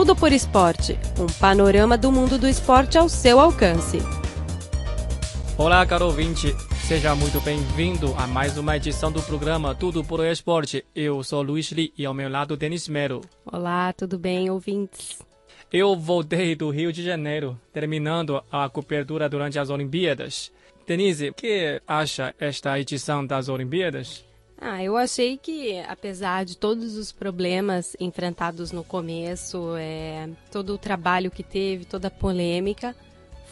Tudo por Esporte um panorama do mundo do esporte ao seu alcance. Olá, caro ouvinte. Seja muito bem-vindo a mais uma edição do programa Tudo por Esporte. Eu sou Luiz Li e ao meu lado Denis Mero. Olá, tudo bem, ouvintes? Eu voltei do Rio de Janeiro, terminando a cobertura durante as Olimpíadas. Denise, o que acha esta edição das Olimpíadas? Ah, eu achei que, apesar de todos os problemas enfrentados no começo, é, todo o trabalho que teve, toda a polêmica,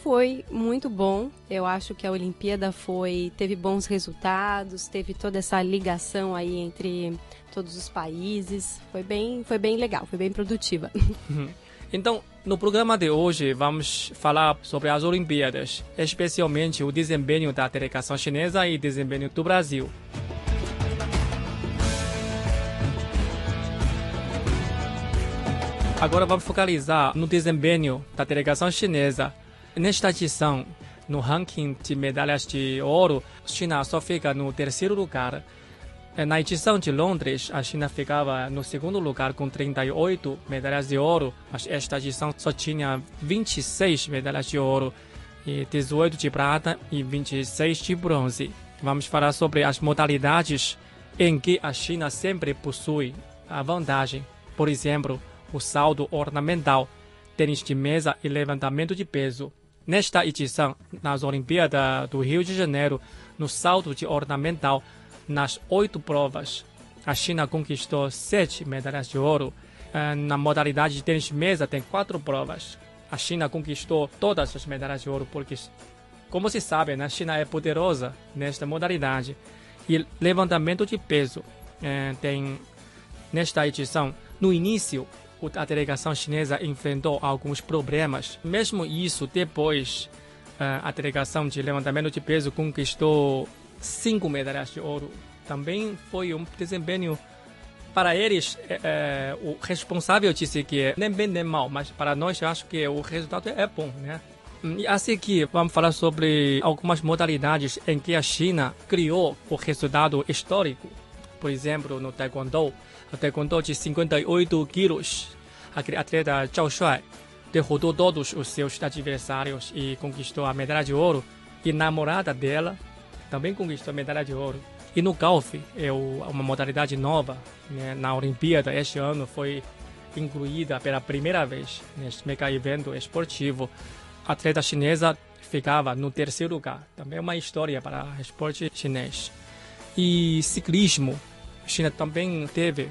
foi muito bom. Eu acho que a Olimpíada foi teve bons resultados, teve toda essa ligação aí entre todos os países. Foi bem, foi bem legal, foi bem produtiva. Então, no programa de hoje vamos falar sobre as Olimpíadas, especialmente o desempenho da delegação chinesa e desempenho do Brasil. Agora vamos focalizar no desempenho da delegação chinesa. Nesta edição, no ranking de medalhas de ouro, a China só fica no terceiro lugar. Na edição de Londres, a China ficava no segundo lugar com 38 medalhas de ouro, mas esta edição só tinha 26 medalhas de ouro, e 18 de prata e 26 de bronze. Vamos falar sobre as modalidades em que a China sempre possui a vantagem. Por exemplo, o salto ornamental, tênis de mesa e levantamento de peso. Nesta edição, nas Olimpíadas do Rio de Janeiro, no salto de ornamental, nas oito provas, a China conquistou sete medalhas de ouro. Eh, na modalidade de tênis de mesa, tem quatro provas. A China conquistou todas as medalhas de ouro porque, como se sabe, né, a China é poderosa nesta modalidade. E levantamento de peso eh, tem nesta edição. No início, a delegação chinesa enfrentou alguns problemas. Mesmo isso, depois, eh, a delegação de levantamento de peso conquistou cinco medalhas de ouro. Também foi um desempenho para eles, é, é, o responsável disse que nem bem nem mal, mas para nós eu acho que o resultado é bom, né? E assim que vamos falar sobre algumas modalidades em que a China criou o resultado histórico. Por exemplo, no Taekwondo, o Taekwondo de 58 quilos, a atleta Zhao Shuai derrotou todos os seus adversários e conquistou a medalha de ouro. E namorada dela também conquistou a medalha de ouro. E no golfe, é uma modalidade nova né, na Olimpíada, este ano foi incluída pela primeira vez neste mega evento esportivo. A atleta chinesa ficava no terceiro lugar. Também é uma história para o esporte chinês. E ciclismo, China também teve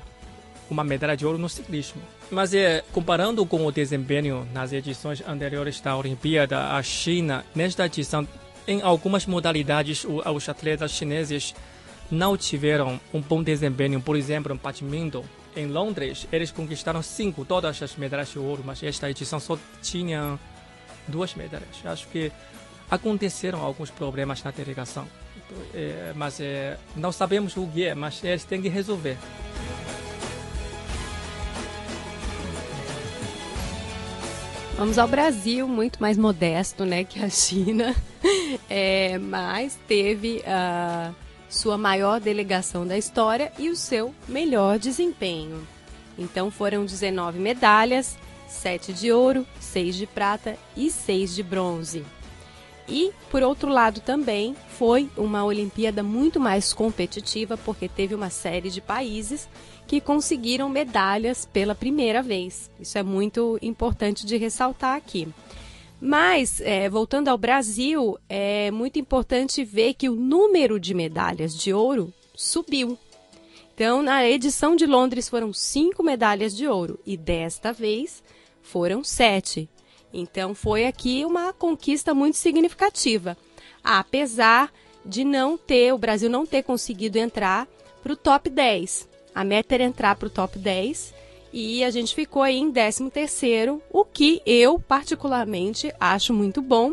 uma medalha de ouro no ciclismo. Mas é, comparando com o desempenho nas edições anteriores da Olimpíada, a China, nesta edição, em algumas modalidades, os atletas chineses não tiveram um bom desempenho. Por exemplo, no badminton, em Londres, eles conquistaram cinco, todas as medalhas de ouro, mas esta edição só tinha duas medalhas. Acho que aconteceram alguns problemas na delegação. É, mas é, não sabemos o que é, mas eles têm que resolver. Vamos ao Brasil, muito mais modesto né, que a China, é, mas teve a sua maior delegação da história e o seu melhor desempenho. Então foram 19 medalhas, 7 de ouro, 6 de prata e 6 de bronze. E, por outro lado, também foi uma Olimpíada muito mais competitiva, porque teve uma série de países que conseguiram medalhas pela primeira vez. Isso é muito importante de ressaltar aqui. Mas, é, voltando ao Brasil, é muito importante ver que o número de medalhas de ouro subiu. Então, na edição de Londres foram cinco medalhas de ouro e desta vez foram sete. Então foi aqui uma conquista muito significativa, apesar de não ter, o Brasil não ter conseguido entrar para o top 10. A meta era entrar para o top 10 e a gente ficou aí em 13 terceiro, o que eu particularmente acho muito bom.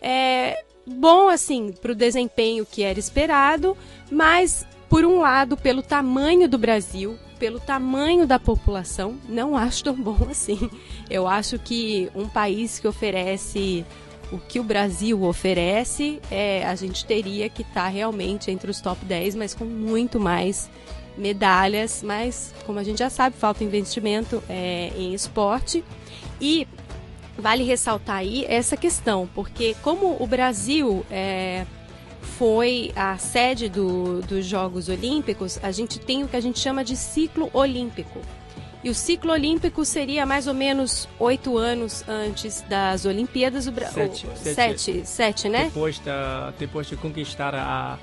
É bom assim para o desempenho que era esperado, mas por um lado pelo tamanho do Brasil, pelo tamanho da população, não acho tão bom assim. Eu acho que um país que oferece o que o Brasil oferece, é, a gente teria que estar tá realmente entre os top 10, mas com muito mais medalhas, mas como a gente já sabe, falta investimento é, em esporte. E vale ressaltar aí essa questão, porque como o Brasil é, foi a sede do, dos Jogos Olímpicos, a gente tem o que a gente chama de ciclo olímpico. E o ciclo olímpico seria mais ou menos oito anos antes das Olimpíadas. O sete, o, sete, sete, sete, né? Depois, da, depois de conquistar a,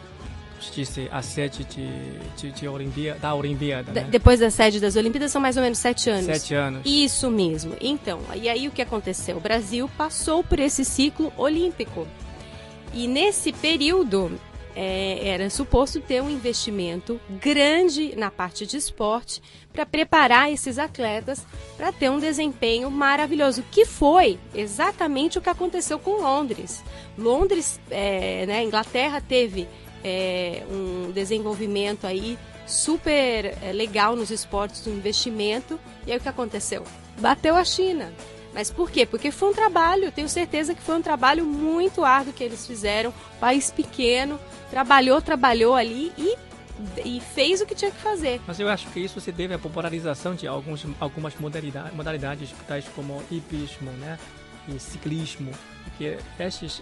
disse, a sede de, de, de Olimpíada, da Olimpíada. Né? Depois da sede das Olimpíadas são mais ou menos sete anos. Sete anos. Isso mesmo. Então, e aí o que aconteceu? O Brasil passou por esse ciclo olímpico. E nesse período, é, era suposto ter um investimento grande na parte de esporte para preparar esses atletas para ter um desempenho maravilhoso, que foi exatamente o que aconteceu com Londres. Londres, é, né, Inglaterra teve é, um desenvolvimento aí super é, legal nos esportes, um investimento, e aí o que aconteceu? Bateu a China. Mas por quê? Porque foi um trabalho, tenho certeza que foi um trabalho muito árduo que eles fizeram, país pequeno, trabalhou, trabalhou ali e, e fez o que tinha que fazer. Mas eu acho que isso se deve à popularização de alguns, algumas modalidades, modalidades tais como hipismo né, e ciclismo, porque esses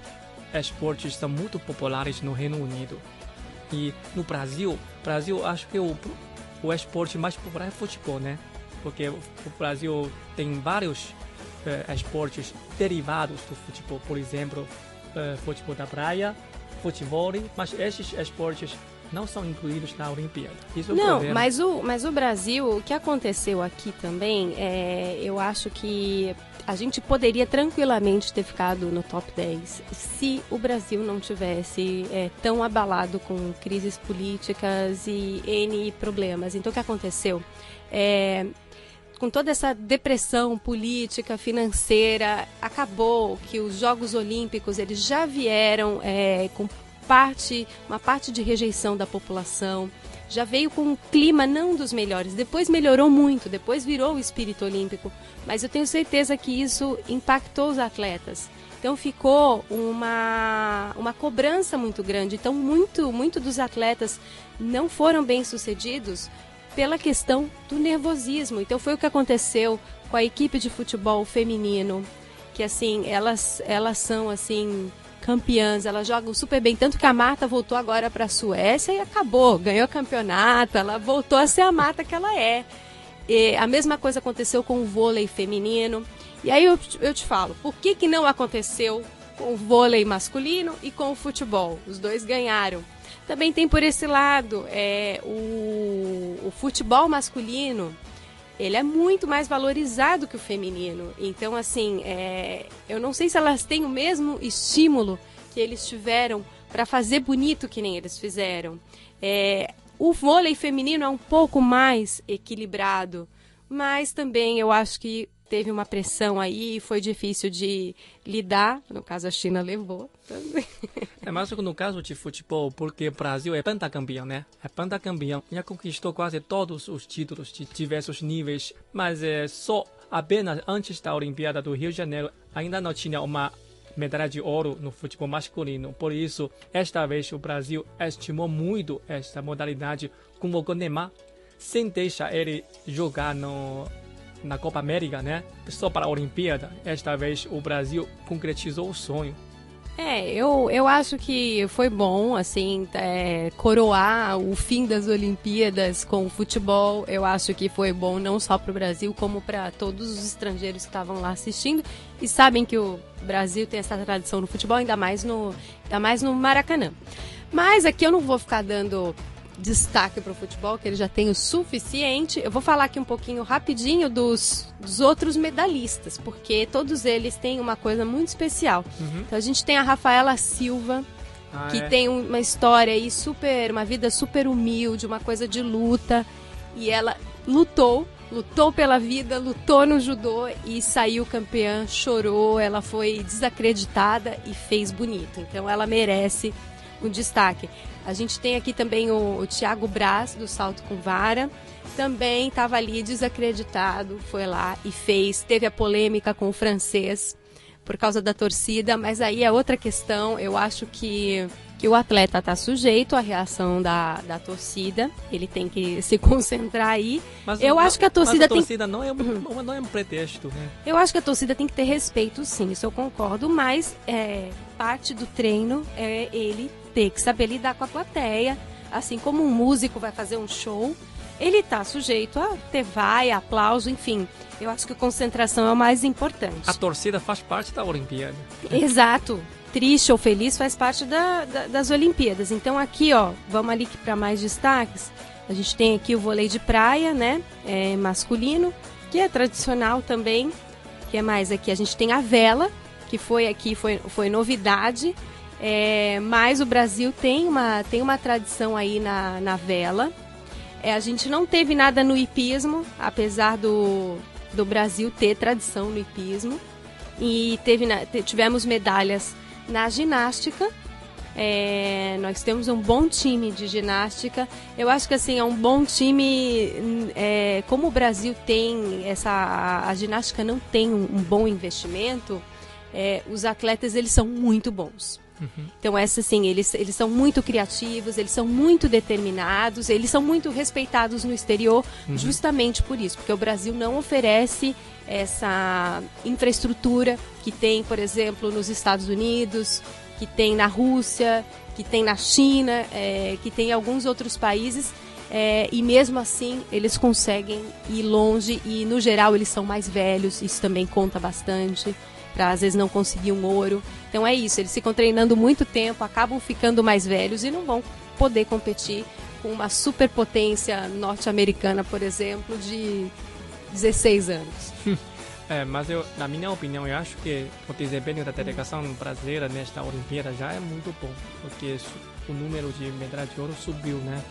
esportes são muito populares no Reino Unido. E no Brasil, Brasil acho que o, o esporte mais popular é futebol, né? Porque o Brasil tem vários uh, esportes derivados do futebol, por exemplo, uh, futebol da praia, futebol, mas esses esportes não são incluídos na Olimpíada. Isso é não, mas o, mas o Brasil, o que aconteceu aqui também, é, eu acho que a gente poderia tranquilamente ter ficado no top 10 se o Brasil não tivesse é, tão abalado com crises políticas e N problemas. Então, o que aconteceu? É, com toda essa depressão política, financeira, acabou que os Jogos Olímpicos eles já vieram é, com parte, uma parte de rejeição da população, já veio com um clima não dos melhores. Depois melhorou muito, depois virou o espírito olímpico, mas eu tenho certeza que isso impactou os atletas. Então ficou uma, uma cobrança muito grande. Então muito, muito dos atletas não foram bem sucedidos pela questão do nervosismo. Então foi o que aconteceu com a equipe de futebol feminino, que assim, elas elas são assim campeãs, elas jogam super bem, tanto que a Marta voltou agora para a Suécia e acabou, ganhou campeonato, ela voltou a ser a Marta que ela é. E a mesma coisa aconteceu com o vôlei feminino. E aí eu, eu te falo, por que, que não aconteceu com o vôlei masculino e com o futebol? Os dois ganharam. Também tem por esse lado é, o, o futebol masculino ele é muito mais valorizado que o feminino. Então, assim, é, eu não sei se elas têm o mesmo estímulo que eles tiveram para fazer bonito que nem eles fizeram. É, o vôlei feminino é um pouco mais equilibrado, mas também eu acho que teve uma pressão aí, foi difícil de lidar. No caso, a China levou também. É mais no caso de futebol, porque o Brasil é pentacampeão, né? É pentacampeão. Já conquistou quase todos os títulos de diversos níveis, mas é só apenas antes da Olimpíada do Rio de Janeiro ainda não tinha uma medalha de ouro no futebol masculino. Por isso, esta vez o Brasil estimou muito esta modalidade, convocou Neymar, sem deixar ele jogar no na Copa América, né? Só para a Olimpíada. Esta vez o Brasil concretizou o sonho. É, eu, eu acho que foi bom, assim, é, coroar o fim das Olimpíadas com o futebol. Eu acho que foi bom não só para o Brasil, como para todos os estrangeiros que estavam lá assistindo. E sabem que o Brasil tem essa tradição no futebol, ainda mais no, ainda mais no Maracanã. Mas aqui eu não vou ficar dando destaque para o futebol, que ele já tem o suficiente. Eu vou falar aqui um pouquinho rapidinho dos, dos outros medalhistas, porque todos eles têm uma coisa muito especial. Uhum. Então a gente tem a Rafaela Silva, ah, que é? tem uma história aí super, uma vida super humilde, uma coisa de luta, e ela lutou lutou pela vida, lutou no judô e saiu campeã, chorou, ela foi desacreditada e fez bonito. Então ela merece um destaque. A gente tem aqui também o, o Tiago Braz, do salto com vara, também estava ali desacreditado, foi lá e fez. Teve a polêmica com o francês por causa da torcida, mas aí é outra questão. Eu acho que que o atleta está sujeito à reação da, da torcida, ele tem que se concentrar aí. Mas, eu acho que a torcida, a torcida tem... não é, um, não é um pretexto, né? Eu acho que a torcida tem que ter respeito, sim, isso eu concordo, mas é, parte do treino é ele ter que saber lidar com a plateia, assim como um músico vai fazer um show, ele está sujeito a ter vai, aplauso, enfim. Eu acho que a concentração é o mais importante. A torcida faz parte da Olimpíada. Exato triste ou feliz faz parte da, da, das Olimpíadas. Então aqui, ó, vamos ali para mais destaques. A gente tem aqui o vôlei de praia, né, é, masculino, que é tradicional também. que é mais aqui? A gente tem a vela, que foi aqui, foi, foi novidade. É, mas o Brasil tem uma, tem uma tradição aí na, na vela. É, a gente não teve nada no hipismo, apesar do, do Brasil ter tradição no hipismo. E teve, tivemos medalhas na ginástica. É, nós temos um bom time de ginástica. Eu acho que assim é um bom time. É, como o Brasil tem essa, a, ginástica não tem um, um bom investimento. É, os atletas eles são muito bons. Uhum. Então, essa assim, eles, eles são muito criativos, eles são muito determinados, eles são muito respeitados no exterior, uhum. justamente por isso, porque o Brasil não oferece essa infraestrutura que tem, por exemplo, nos Estados Unidos, que tem na Rússia, que tem na China, é, que tem em alguns outros países. É, e mesmo assim eles conseguem ir longe e no geral eles são mais velhos, isso também conta bastante para às vezes não conseguir um ouro. Então é isso, eles ficam treinando muito tempo, acabam ficando mais velhos e não vão poder competir com uma superpotência norte-americana, por exemplo, de 16 anos. É, mas eu, na minha opinião, eu acho que o desempenho da delegação brasileira nesta Olimpíada já é muito bom, porque o número de medalhas de ouro subiu, né?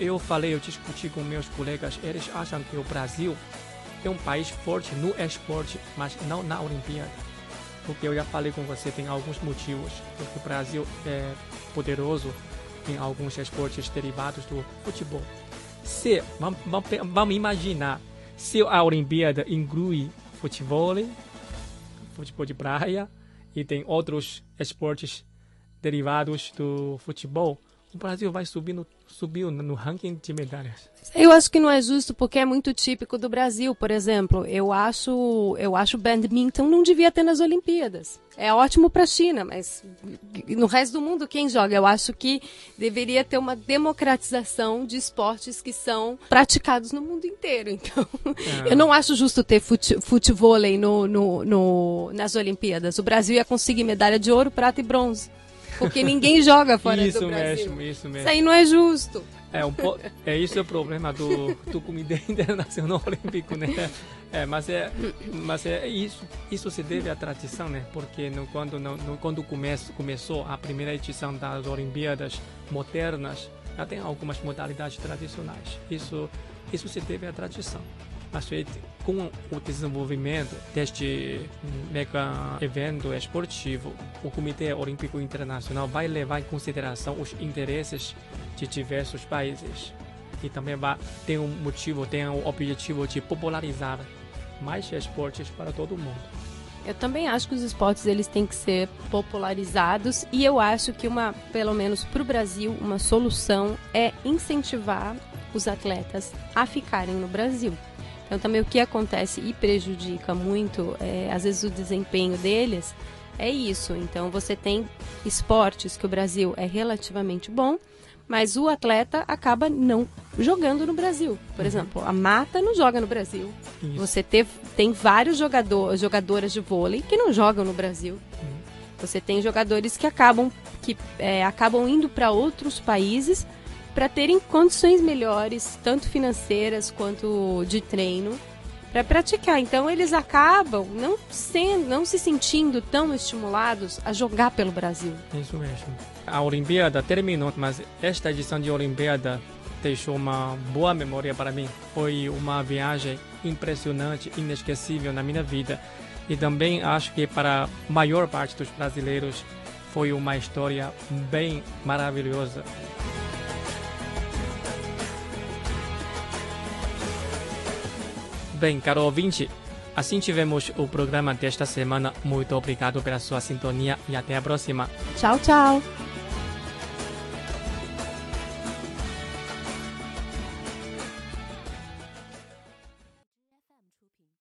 Eu falei, eu discuti com meus colegas, eles acham que o Brasil é um país forte no esporte, mas não na Olimpíada. Porque eu já falei com você, tem alguns motivos. Porque o Brasil é poderoso em alguns esportes derivados do futebol. Se, vamos, vamos imaginar, se a Olimpíada inclui futebol, futebol de praia e tem outros esportes derivados do futebol, o Brasil vai subindo, subiu no ranking de medalhas. Eu acho que não é justo porque é muito típico do Brasil, por exemplo. Eu acho, eu acho badminton não devia ter nas Olimpíadas. É ótimo para a China, mas no resto do mundo quem joga? Eu acho que deveria ter uma democratização de esportes que são praticados no mundo inteiro. Então, é. eu não acho justo ter fute, futevôlei no, no, no, nas Olimpíadas. O Brasil ia conseguir medalha de ouro, prata e bronze. Porque ninguém joga fora isso do Brasil. Mesmo, isso mesmo. Isso aí não é justo. É, um po... é isso é o problema do, do Comitê Internacional Olímpico, né? É, mas é, mas é isso, isso se deve à tradição, né? Porque no, quando, no, quando come, começou a primeira edição das Olimpíadas modernas, já tem algumas modalidades tradicionais. Isso, isso se deve à tradição. Com o desenvolvimento deste mega evento esportivo, o Comitê Olímpico Internacional vai levar em consideração os interesses de diversos países e também vai ter um motivo, tem o objetivo de popularizar mais esportes para todo mundo. Eu também acho que os esportes eles têm que ser popularizados e eu acho que uma, pelo menos para o Brasil, uma solução é incentivar os atletas a ficarem no Brasil. Então também o que acontece e prejudica muito, é, às vezes o desempenho deles é isso. Então você tem esportes que o Brasil é relativamente bom, mas o atleta acaba não jogando no Brasil. Por uhum. exemplo, a Mata não joga no Brasil. Isso. Você teve, tem vários jogador, jogadoras de vôlei que não jogam no Brasil. Uhum. Você tem jogadores que acabam, que, é, acabam indo para outros países para terem condições melhores, tanto financeiras quanto de treino, para praticar. Então eles acabam não, sendo, não se sentindo tão estimulados a jogar pelo Brasil. Isso mesmo. A Olimpíada terminou, mas esta edição de Olimpíada deixou uma boa memória para mim. Foi uma viagem impressionante, inesquecível na minha vida. E também acho que para a maior parte dos brasileiros foi uma história bem maravilhosa. Bem, caro ouvinte, assim tivemos o programa desta semana. Muito obrigado pela sua sintonia e até a próxima. Tchau, tchau.